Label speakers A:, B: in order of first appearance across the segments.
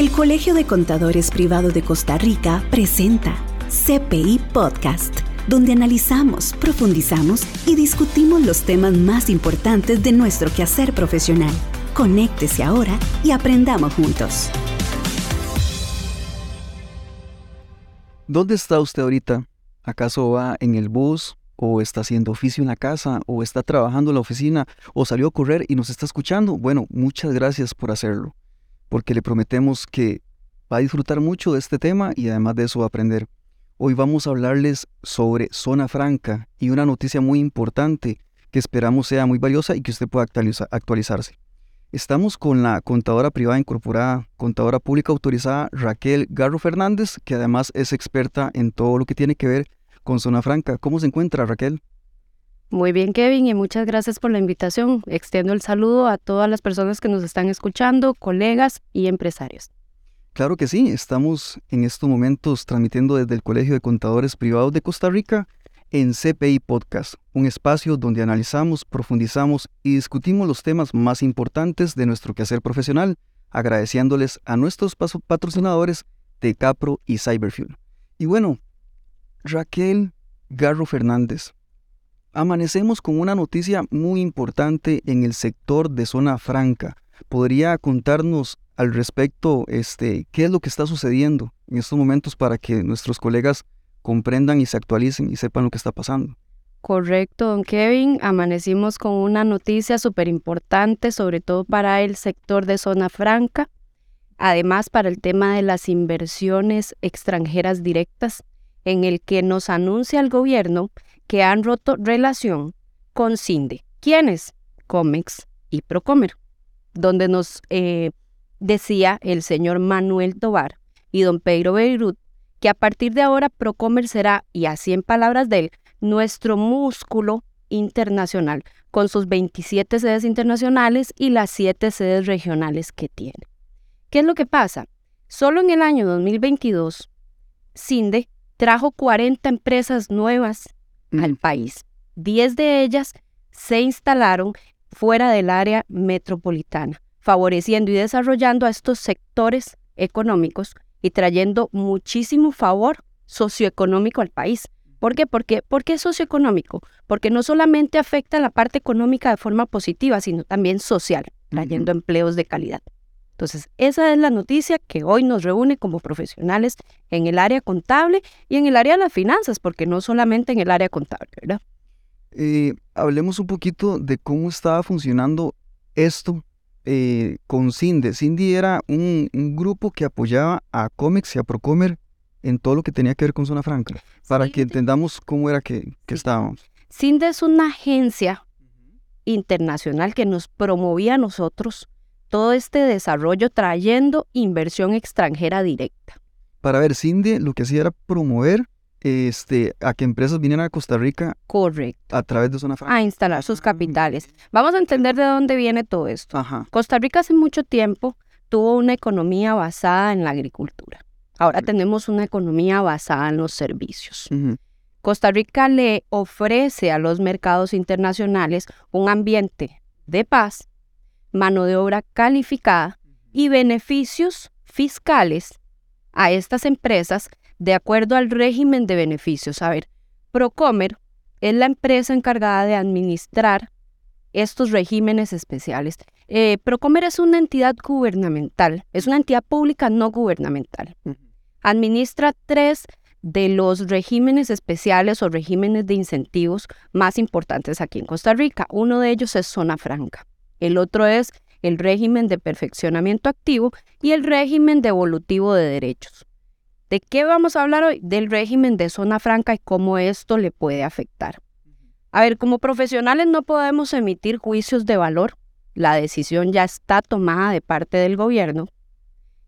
A: El Colegio de Contadores Privados de Costa Rica presenta CPI Podcast, donde analizamos, profundizamos y discutimos los temas más importantes de nuestro quehacer profesional. Conéctese ahora y aprendamos juntos.
B: ¿Dónde está usted ahorita? ¿Acaso va en el bus? ¿O está haciendo oficio en la casa? ¿O está trabajando en la oficina? ¿O salió a correr y nos está escuchando? Bueno, muchas gracias por hacerlo porque le prometemos que va a disfrutar mucho de este tema y además de eso va a aprender. Hoy vamos a hablarles sobre Zona Franca y una noticia muy importante que esperamos sea muy valiosa y que usted pueda actualizarse. Estamos con la contadora privada incorporada, contadora pública autorizada Raquel Garro Fernández, que además es experta en todo lo que tiene que ver con Zona Franca. ¿Cómo se encuentra Raquel?
C: Muy bien, Kevin, y muchas gracias por la invitación. Extiendo el saludo a todas las personas que nos están escuchando, colegas y empresarios.
B: Claro que sí, estamos en estos momentos transmitiendo desde el Colegio de Contadores Privados de Costa Rica en CPI Podcast, un espacio donde analizamos, profundizamos y discutimos los temas más importantes de nuestro quehacer profesional, agradeciéndoles a nuestros patrocinadores de Capro y Cyberfuel. Y bueno, Raquel Garro Fernández, Amanecemos con una noticia muy importante en el sector de zona franca. ¿Podría contarnos al respecto este, qué es lo que está sucediendo en estos momentos para que nuestros colegas comprendan y se actualicen y sepan lo que está pasando?
C: Correcto, don Kevin. Amanecimos con una noticia súper importante, sobre todo para el sector de zona franca, además para el tema de las inversiones extranjeras directas, en el que nos anuncia el gobierno que han roto relación con Cinde. ¿Quiénes? Comex y Procomer, donde nos eh, decía el señor Manuel Tobar y don Pedro Beirut que a partir de ahora Procomer será, y así en palabras de él, nuestro músculo internacional, con sus 27 sedes internacionales y las 7 sedes regionales que tiene. ¿Qué es lo que pasa? Solo en el año 2022, CINDE trajo 40 empresas nuevas al país. Diez de ellas se instalaron fuera del área metropolitana, favoreciendo y desarrollando a estos sectores económicos y trayendo muchísimo favor socioeconómico al país. ¿Por qué? Porque, ¿Por qué socioeconómico? Porque no solamente afecta la parte económica de forma positiva, sino también social, trayendo empleos de calidad. Entonces, esa es la noticia que hoy nos reúne como profesionales en el área contable y en el área de las finanzas, porque no solamente en el área contable, ¿verdad?
B: Eh, hablemos un poquito de cómo estaba funcionando esto eh, con Cindy. Cindy era un, grupo que apoyaba a Comex y a Procomer en todo lo que tenía que ver con Zona Franca, para que entendamos cómo era que, que estábamos.
C: CINDE es una agencia internacional que nos promovía a nosotros todo este desarrollo trayendo inversión extranjera directa.
B: Para ver, Cindy lo que hacía era promover este, a que empresas vinieran a Costa Rica.
C: Correcto.
B: A través de zona franca.
C: A instalar sus capitales. Vamos a entender de dónde viene todo esto.
B: Ajá.
C: Costa Rica hace mucho tiempo tuvo una economía basada en la agricultura. Ahora tenemos una economía basada en los servicios. Costa Rica le ofrece a los mercados internacionales un ambiente de paz mano de obra calificada y beneficios fiscales a estas empresas de acuerdo al régimen de beneficios. A ver, Procomer es la empresa encargada de administrar estos regímenes especiales. Eh, Procomer es una entidad gubernamental, es una entidad pública no gubernamental. Administra tres de los regímenes especiales o regímenes de incentivos más importantes aquí en Costa Rica. Uno de ellos es Zona Franca. El otro es el régimen de perfeccionamiento activo y el régimen devolutivo de derechos. ¿De qué vamos a hablar hoy? Del régimen de zona franca y cómo esto le puede afectar. A ver, como profesionales no podemos emitir juicios de valor. La decisión ya está tomada de parte del gobierno.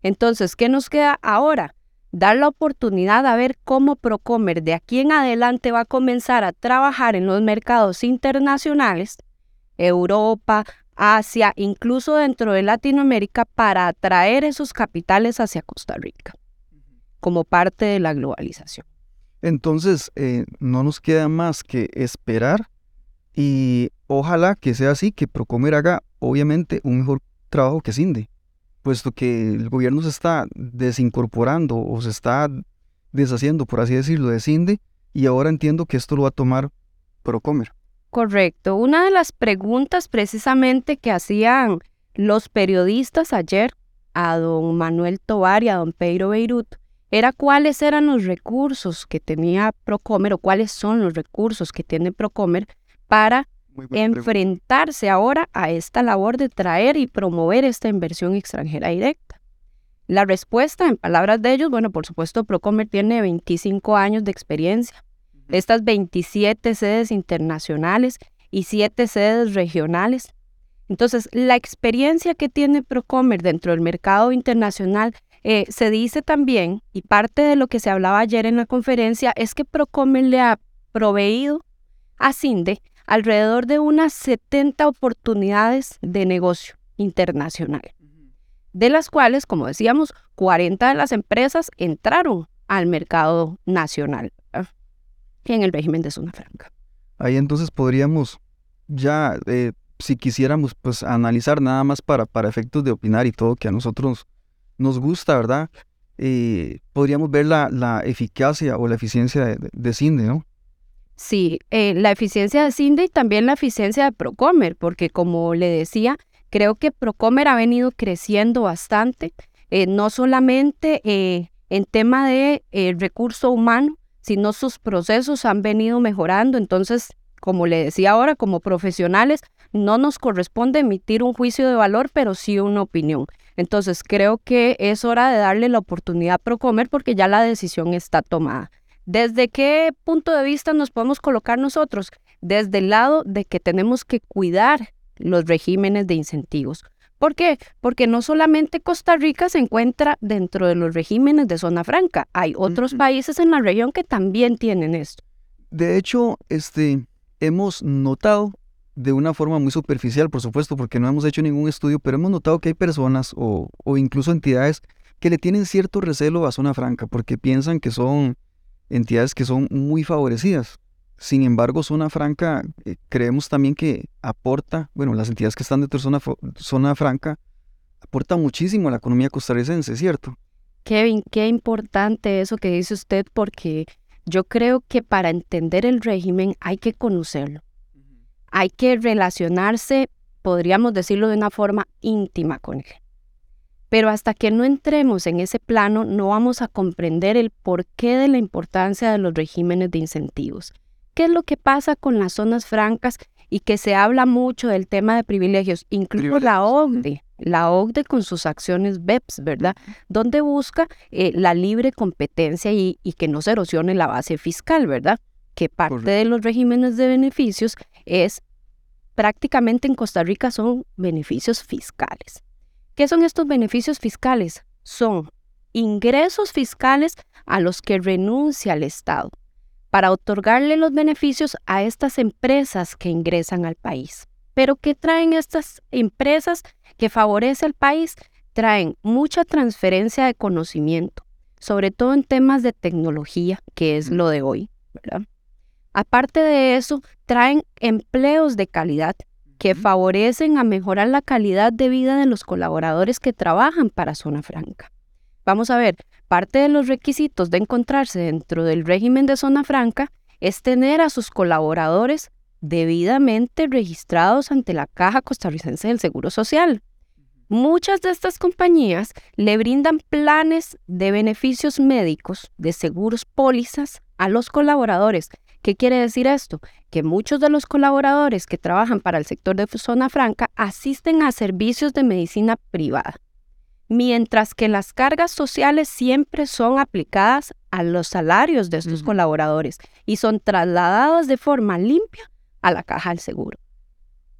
C: Entonces, ¿qué nos queda ahora? Dar la oportunidad a ver cómo Procomer de aquí en adelante va a comenzar a trabajar en los mercados internacionales, Europa, Asia, incluso dentro de Latinoamérica, para atraer esos capitales hacia Costa Rica, como parte de la globalización.
B: Entonces, eh, no nos queda más que esperar y ojalá que sea así, que Procomer haga obviamente un mejor trabajo que Cindy. puesto que el gobierno se está desincorporando o se está deshaciendo, por así decirlo, de CINDE, y ahora entiendo que esto lo va a tomar Procomer.
C: Correcto. Una de las preguntas precisamente que hacían los periodistas ayer a don Manuel Tovar y a don Pedro Beirut era cuáles eran los recursos que tenía Procomer o cuáles son los recursos que tiene Procomer para enfrentarse ahora a esta labor de traer y promover esta inversión extranjera directa. La respuesta, en palabras de ellos, bueno, por supuesto, Procomer tiene 25 años de experiencia. Estas 27 sedes internacionales y 7 sedes regionales. Entonces, la experiencia que tiene Procomer dentro del mercado internacional eh, se dice también, y parte de lo que se hablaba ayer en la conferencia, es que Procomer le ha proveído a CINDE alrededor de unas 70 oportunidades de negocio internacional, de las cuales, como decíamos, 40 de las empresas entraron al mercado nacional en el régimen de zona franca.
B: Ahí entonces podríamos ya, eh, si quisiéramos, pues analizar nada más para, para efectos de opinar y todo que a nosotros nos gusta, ¿verdad? Eh, podríamos ver la, la, eficacia o la eficiencia de, de CINDE, ¿no?
C: Sí, eh, la eficiencia de CINDE y también la eficiencia de Procomer, porque como le decía, creo que Procomer ha venido creciendo bastante, eh, no solamente en tema de recurso humano, sino sus procesos han venido mejorando. Entonces, como le decía ahora, como profesionales, no nos corresponde emitir un juicio de valor, pero sí una opinión. Entonces, creo que es hora de darle la oportunidad a Procomer porque ya la decisión está tomada. ¿Desde qué punto de vista nos podemos colocar nosotros? Desde el lado de que tenemos que cuidar los regímenes de incentivos. ¿Por qué? Porque no solamente Costa Rica se encuentra dentro de los regímenes de zona franca, hay otros países en la región que también tienen esto.
B: De hecho, este, hemos notado de una forma muy superficial, por supuesto, porque no hemos hecho ningún estudio, pero hemos notado que hay personas o, o incluso entidades que le tienen cierto recelo a zona franca porque piensan que son entidades que son muy favorecidas. Sin embargo, Zona Franca, eh, creemos también que aporta, bueno, las entidades que están dentro de Zona, zona Franca, aporta muchísimo a la economía costarricense, ¿cierto?
C: Kevin, qué importante eso que dice usted, porque yo creo que para entender el régimen hay que conocerlo. Hay que relacionarse, podríamos decirlo de una forma íntima con él. Pero hasta que no entremos en ese plano, no vamos a comprender el porqué de la importancia de los regímenes de incentivos. ¿Qué es lo que pasa con las zonas francas y que se habla mucho del tema de privilegios? Incluso la OCDE, la OCDE con sus acciones BEPS, ¿verdad? Donde busca eh, la libre competencia y, que no se erosione la base fiscal, ¿verdad? Que parte de los regímenes de beneficios es prácticamente en Costa Rica son beneficios fiscales. ¿Qué son estos beneficios fiscales? Son ingresos fiscales a los que renuncia el Estado para otorgarle los beneficios a estas empresas que ingresan al país. Pero ¿qué traen estas empresas que favorece al país? Traen mucha transferencia de conocimiento, sobre todo en temas de tecnología, que es lo de hoy, Aparte de eso, traen empleos de calidad, que favorecen a mejorar la calidad de vida de los colaboradores que trabajan para Zona Franca. Vamos a ver, parte de los requisitos de encontrarse dentro del régimen de Zona Franca es tener a sus colaboradores debidamente registrados ante la Caja Costarricense del Seguro Social. Muchas de estas compañías le brindan planes de beneficios médicos, de seguros pólizas a los colaboradores ¿Qué quiere decir esto? Que muchos de los colaboradores que trabajan para el sector de zona franca asisten a servicios de medicina privada, mientras que las cargas sociales siempre son aplicadas a los salarios de estos colaboradores y son trasladadas de forma limpia a la caja del seguro,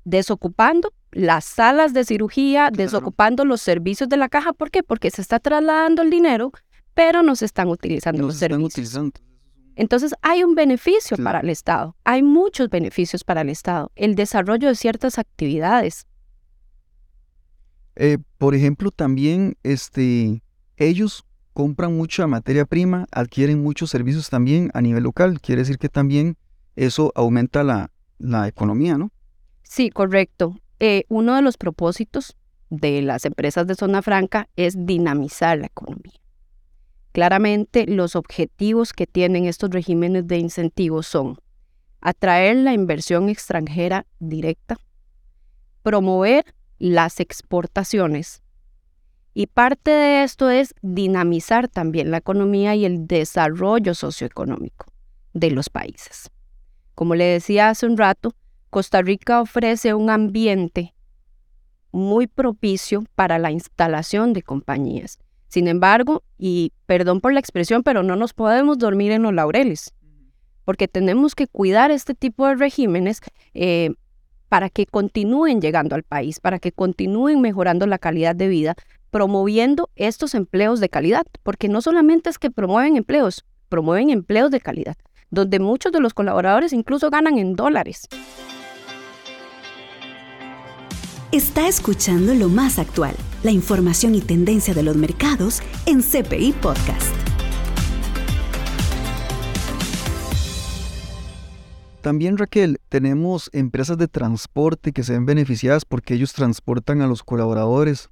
C: desocupando las salas de cirugía, desocupando los servicios de la caja. ¿Por qué? Porque se está trasladando el dinero, pero no se están utilizando los servicios. Entonces hay un beneficio para el Estado, hay muchos beneficios para el Estado, el desarrollo de ciertas actividades.
B: Eh, por ejemplo, también este, ellos compran mucha materia prima, adquieren muchos servicios también a nivel local. Quiere decir que también eso aumenta la, la economía, ¿no?
C: Sí, correcto. Eh, uno de los propósitos de las empresas de zona franca es dinamizar la economía. Claramente, los objetivos que tienen estos regímenes de incentivos son atraer la inversión extranjera directa, promover las exportaciones y parte de esto es dinamizar también la economía y el desarrollo socioeconómico de los países. Como le decía hace un rato, Costa Rica ofrece un ambiente muy propicio para la instalación de compañías. Sin embargo, y perdón por la expresión, pero no nos podemos dormir en los laureles, porque tenemos que cuidar este tipo de regímenes eh, para que continúen llegando al país, para que continúen mejorando la calidad de vida, promoviendo estos empleos de calidad, porque no solamente es que promueven empleos, promueven empleos de calidad, donde muchos de los colaboradores incluso ganan en dólares.
A: Está escuchando lo más actual, la información y tendencia de los mercados en CPI Podcast.
B: También Raquel, tenemos empresas de transporte que se ven beneficiadas porque ellos transportan a los colaboradores.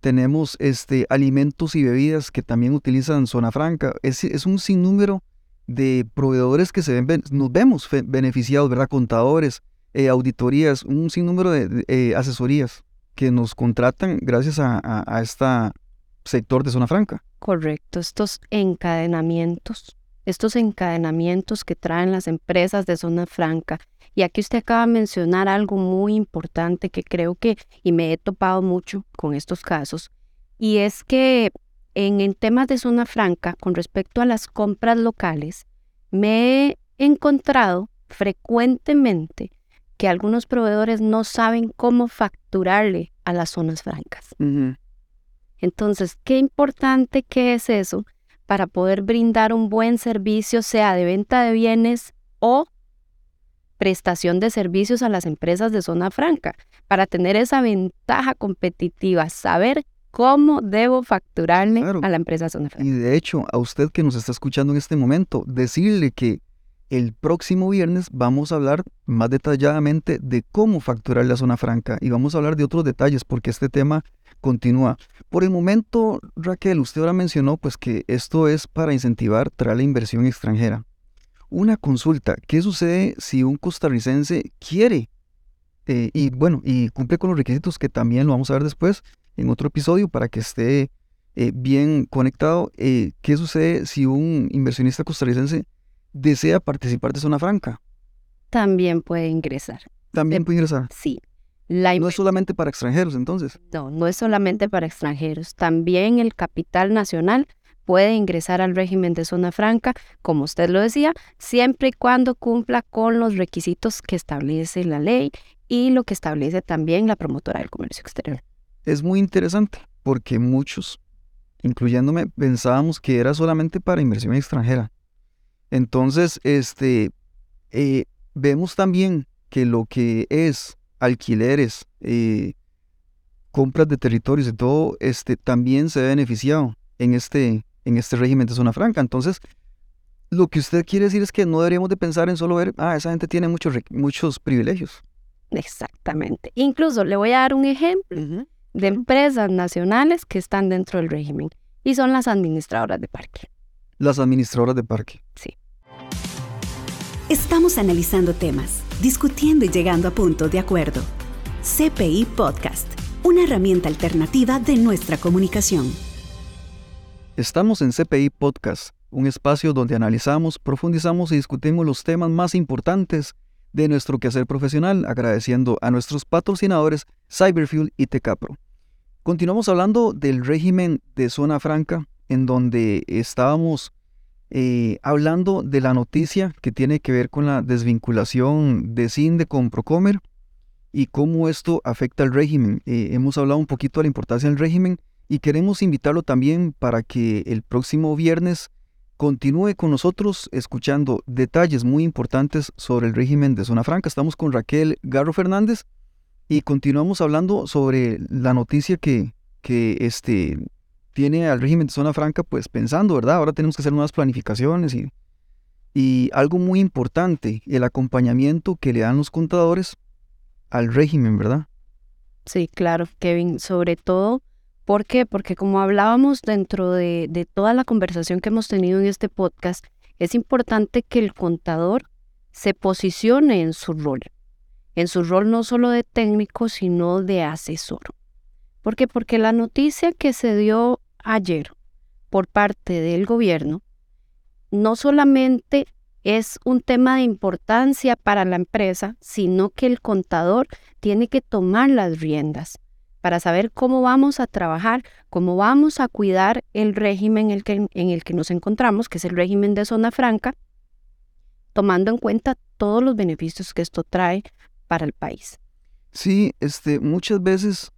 B: Tenemos este, alimentos y bebidas que también utilizan zona franca. Es, es un sinnúmero de proveedores que se ven, nos vemos beneficiados, ¿verdad? Contadores, eh, auditorías, un sinnúmero de eh, asesorías que nos contratan gracias a, este sector de zona franca.
C: Correcto, estos encadenamientos, estos encadenamientos que traen las empresas de zona franca. Y aquí usted acaba de mencionar algo muy importante que creo que, y me he topado mucho con estos casos, y es que en, en temas de zona franca, con respecto a las compras locales, me he encontrado frecuentemente que algunos proveedores no saben cómo facturarle a las zonas francas. Entonces, qué importante que es eso para poder brindar un buen servicio, sea de venta de bienes o prestación de servicios a las empresas de zona franca, para tener esa ventaja competitiva, saber cómo debo facturarle a la empresa de zona franca.
B: Y de hecho, a usted que nos está escuchando en este momento, decirle que el próximo viernes vamos a hablar más detalladamente de cómo facturar la zona franca y vamos a hablar de otros detalles porque este tema continúa. Por el momento, Raquel, usted ahora mencionó pues que esto es para incentivar traer la inversión extranjera. Una consulta, ¿qué sucede si un costarricense quiere eh, y bueno, y cumple con los requisitos que también lo vamos a ver después en otro episodio para que esté eh, bien conectado? Eh, ¿Qué sucede si un inversionista costarricense desea participar de Zona Franca.
C: También puede ingresar.
B: También puede ingresar.
C: Sí.
B: no es solamente para extranjeros, entonces.
C: No, no es solamente para extranjeros. También el capital nacional puede ingresar al régimen de zona franca, como usted lo decía, siempre y cuando cumpla con los requisitos que establece la ley y lo que establece también la promotora del comercio exterior.
B: Es muy interesante porque muchos, incluyéndome, pensábamos que era solamente para inversión extranjera. Entonces, este, eh, vemos también que lo que es alquileres, eh, compras de territorios y todo, este, también se ha beneficiado en este, en este régimen de zona franca. Entonces, lo que usted quiere decir es que no deberíamos de pensar en solo ver, ah, esa gente tiene muchos, muchos privilegios.
C: Exactamente. Incluso le voy a dar un ejemplo de empresas nacionales que están dentro del régimen y son las administradoras de parque.
B: Las administradoras de parque.
C: Sí.
A: Estamos analizando temas, discutiendo y llegando a puntos de acuerdo. CPI Podcast, una herramienta alternativa de nuestra comunicación.
B: Estamos en CPI Podcast, un espacio donde analizamos, profundizamos y discutimos los temas más importantes de nuestro quehacer profesional, agradeciendo a nuestros patrocinadores Cyberfuel y Tecapro. Continuamos hablando del régimen de zona franca, en donde estábamos eh, hablando de la noticia que tiene que ver con la desvinculación de CINDE con Procomer y cómo esto afecta al régimen. Eh, hemos hablado un poquito de la importancia del régimen y queremos invitarlo también para que el próximo viernes continúe con nosotros escuchando detalles muy importantes sobre el régimen de Zona Franca. Estamos con Raquel Garro Fernández y continuamos hablando sobre la noticia que, que este, tiene al régimen de zona franca pues pensando, ¿verdad? Ahora tenemos que hacer nuevas planificaciones y, y algo muy importante, el acompañamiento que le dan los contadores al régimen, ¿verdad?
C: Sí, claro, Kevin, sobre todo, ¿por qué? Porque como hablábamos dentro de, de toda la conversación que hemos tenido en este podcast, es importante que el contador se posicione en su rol, en su rol no solo de técnico, sino de asesor. ¿Por qué? Porque la noticia que se dio ayer por parte del gobierno no solamente es un tema de importancia para la empresa, sino que el contador tiene que tomar las riendas para saber cómo vamos a trabajar, cómo vamos a cuidar el régimen en el que, en el que nos encontramos, que es el régimen de zona franca, tomando en cuenta todos los beneficios que esto trae para el país.
B: Sí, este, muchas veces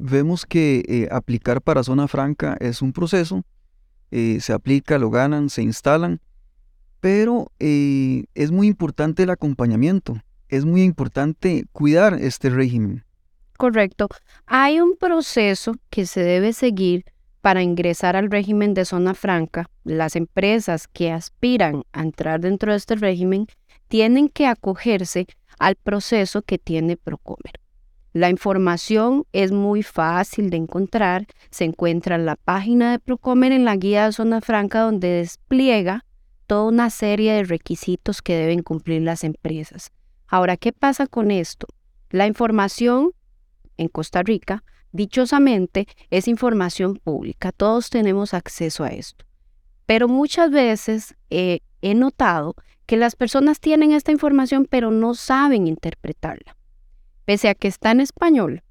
B: vemos que eh, aplicar para zona franca es un proceso, eh, se aplica, lo ganan, se instalan, pero eh, es muy importante el acompañamiento, es muy importante cuidar este régimen.
C: Correcto. Hay un proceso que se debe seguir para ingresar al régimen de zona franca. Las empresas que aspiran a entrar dentro de este régimen tienen que acogerse al proceso que tiene Procomer. La información es muy fácil de encontrar, se encuentra en la página de Procomer en la guía de zona franca donde despliega toda una serie de requisitos que deben cumplir las empresas. Ahora, ¿qué pasa con esto? La información en Costa Rica, dichosamente, es información pública. Todos tenemos acceso a esto. Pero muchas veces he notado que las personas tienen esta información pero no saben interpretarla. Pese a que está en español,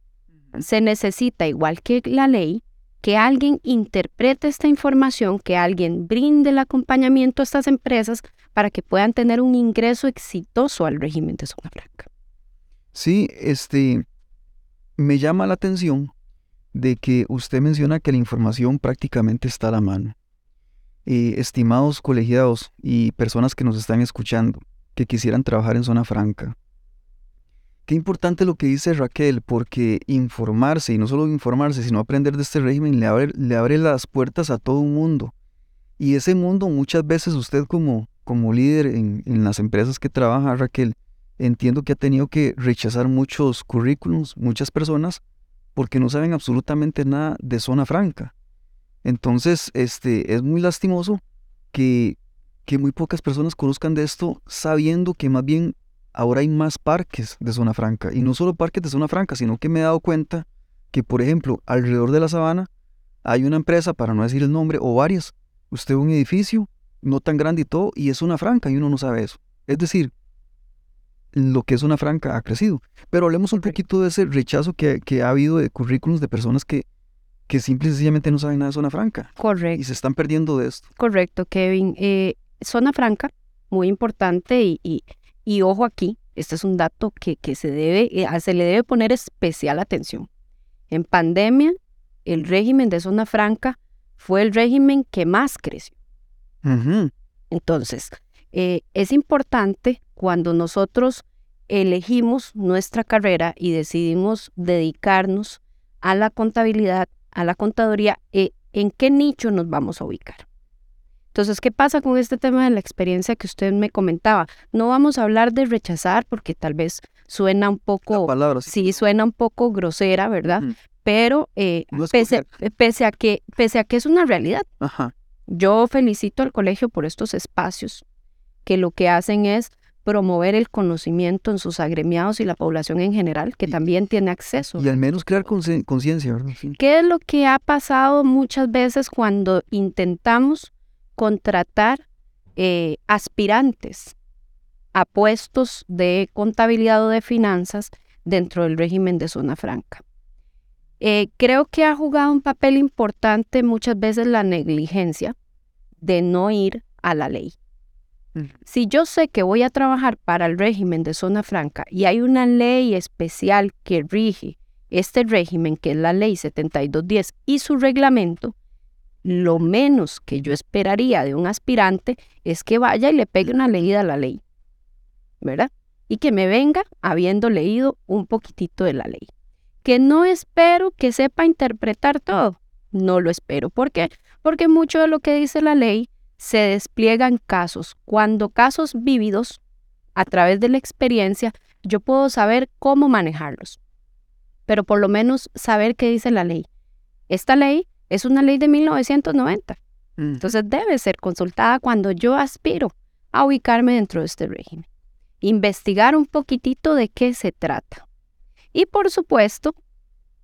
C: se necesita, igual que la ley, que alguien interprete esta información, que alguien brinde el acompañamiento a estas empresas para que puedan tener un ingreso exitoso al régimen de zona franca.
B: Sí, este, me llama la atención de que usted menciona que la información prácticamente está a la mano. Eh, estimados colegiados y personas que nos están escuchando, que quisieran trabajar en zona franca, Qué importante lo que dice Raquel, porque informarse, y no solo informarse, sino aprender de este régimen, le abre, le abre las puertas a todo un mundo. Y ese mundo muchas veces usted como, como líder en, en las empresas que trabaja, Raquel, entiendo que ha tenido que rechazar muchos currículums, muchas personas, porque no saben absolutamente nada de zona franca. Entonces, este, es muy lastimoso que, que muy pocas personas conozcan de esto sabiendo que más bien ahora hay más parques de zona franca. Y no solo parques de zona franca, sino que me he dado cuenta que, por ejemplo, alrededor de la sabana hay una empresa, para no decir el nombre, o varias. Usted ve un edificio, no tan grande y todo, y es zona franca y uno no sabe eso. Es decir, lo que es zona franca ha crecido. Pero hablemos un poquito de ese rechazo que, ha habido de currículums de personas que, que simple y sencillamente no saben nada de zona franca.
C: Correcto.
B: Y se están perdiendo de esto.
C: Correcto, Kevin. Eh, zona franca, muy importante y y ojo aquí, este es un dato que, que se, debe, eh, se le debe poner especial atención. En pandemia, el régimen de zona franca fue el régimen que más creció. Entonces, eh, es importante cuando nosotros elegimos nuestra carrera y decidimos dedicarnos a la contabilidad, a la contaduría, eh, en qué nicho nos vamos a ubicar. Entonces, ¿qué pasa con este tema de la experiencia que usted me comentaba? No vamos a hablar de rechazar porque tal vez suena un poco, sí. suena un poco grosera, ¿verdad? Pero eh, pese, a que, pese a que es una realidad, yo felicito al colegio por estos espacios que lo que hacen es promover el conocimiento en sus agremiados y la población en general, que también tiene acceso.
B: Y al menos crear conciencia, ¿verdad?
C: ¿Qué es lo que ha pasado muchas veces cuando intentamos contratar eh, aspirantes a puestos de contabilidad o de finanzas dentro del régimen de zona franca. Eh, creo que ha jugado un papel importante muchas veces la negligencia de no ir a la ley. Si yo sé que voy a trabajar para el régimen de zona franca y hay una ley especial que rige este régimen, que es la ley 7210 y su reglamento, lo menos que yo esperaría de un aspirante es que vaya y le pegue una leída a la ley, ¿verdad? Y que me venga habiendo leído un poquitito de la ley. Que no espero que sepa interpretar todo. No lo espero. ¿Por qué? Porque mucho de lo que dice la ley se despliega en casos. Cuando casos vívidos, a través de la experiencia, yo puedo saber cómo manejarlos. pero por lo menos saber qué dice la ley. Esta ley es una ley de 1990, mm. entonces debe ser consultada cuando yo aspiro a ubicarme dentro de este régimen. Investigar un poquitito de qué se trata. Y por supuesto,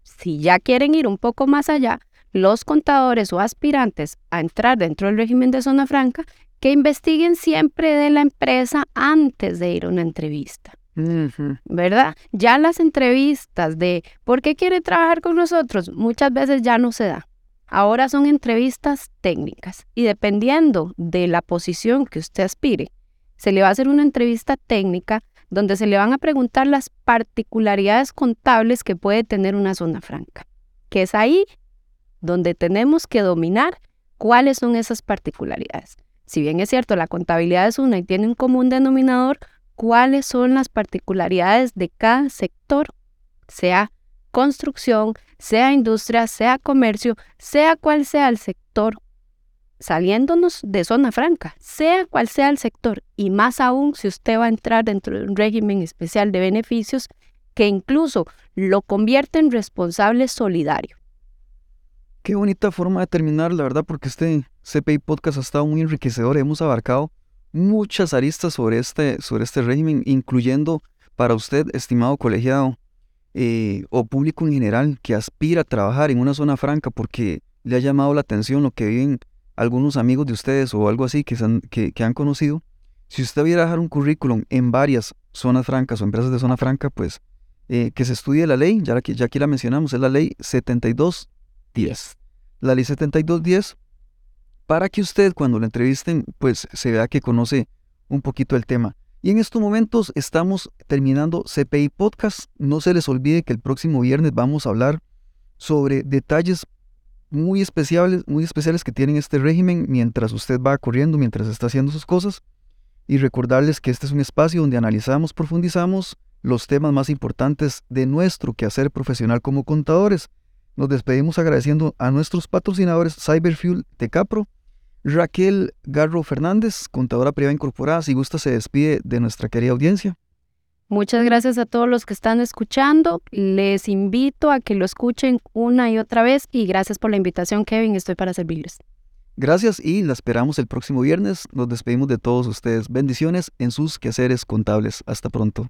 C: si ya quieren ir un poco más allá, los contadores o aspirantes a entrar dentro del régimen de zona franca, que investiguen siempre de la empresa antes de ir a una entrevista. ¿Verdad? Ya las entrevistas de ¿por qué quiere trabajar con nosotros? Muchas veces ya no se da. Ahora son entrevistas técnicas y dependiendo de la posición que usted aspire, se le va a hacer una entrevista técnica donde se le van a preguntar las particularidades contables que puede tener una zona franca, que es ahí donde tenemos que dominar cuáles son esas particularidades. Si bien es cierto, la contabilidad es una y tiene un común denominador, cuáles son las particularidades de cada sector, sea construcción, sea industria, sea comercio, sea cual sea el sector, saliéndonos de zona franca, sea cual sea el sector, y más aún si usted va a entrar dentro de un régimen especial de beneficios que incluso lo convierte en responsable solidario.
B: Qué bonita forma de terminar, la verdad, porque este CPI Podcast ha estado muy enriquecedor. Hemos abarcado muchas aristas sobre este, sobre este régimen, incluyendo para usted, estimado colegiado eh, o público en general que aspira a trabajar en una zona franca porque le ha llamado la atención lo que viven algunos amigos de ustedes o algo así que, han, que, han conocido. Si usted viera dejar un currículum en varias zonas francas o empresas de zona franca, pues eh, que se estudie la ley, ya, ya aquí la mencionamos, es la ley 72 10. La ley 7210, para que usted cuando lo entrevisten, pues se vea que conoce un poquito el tema. Y en estos momentos estamos terminando CPI Podcast. No se les olvide que el próximo viernes vamos a hablar sobre detalles muy especiales, muy especiales que tienen este régimen mientras usted va corriendo, mientras está haciendo sus cosas. Y recordarles que este es un espacio donde analizamos, profundizamos los temas más importantes de nuestro quehacer profesional como contadores. Nos despedimos agradeciendo a nuestros patrocinadores Cyberfuel Tecapro, Raquel Garro Fernández, contadora privada incorporada. Si gusta, se despide de nuestra querida audiencia.
C: Muchas gracias a todos los que están escuchando. Les invito a que lo escuchen una y otra vez y gracias por la invitación, Kevin. Estoy para servirles.
B: Gracias y la esperamos el próximo viernes. Nos despedimos de todos ustedes. Bendiciones en sus quehaceres contables. Hasta pronto.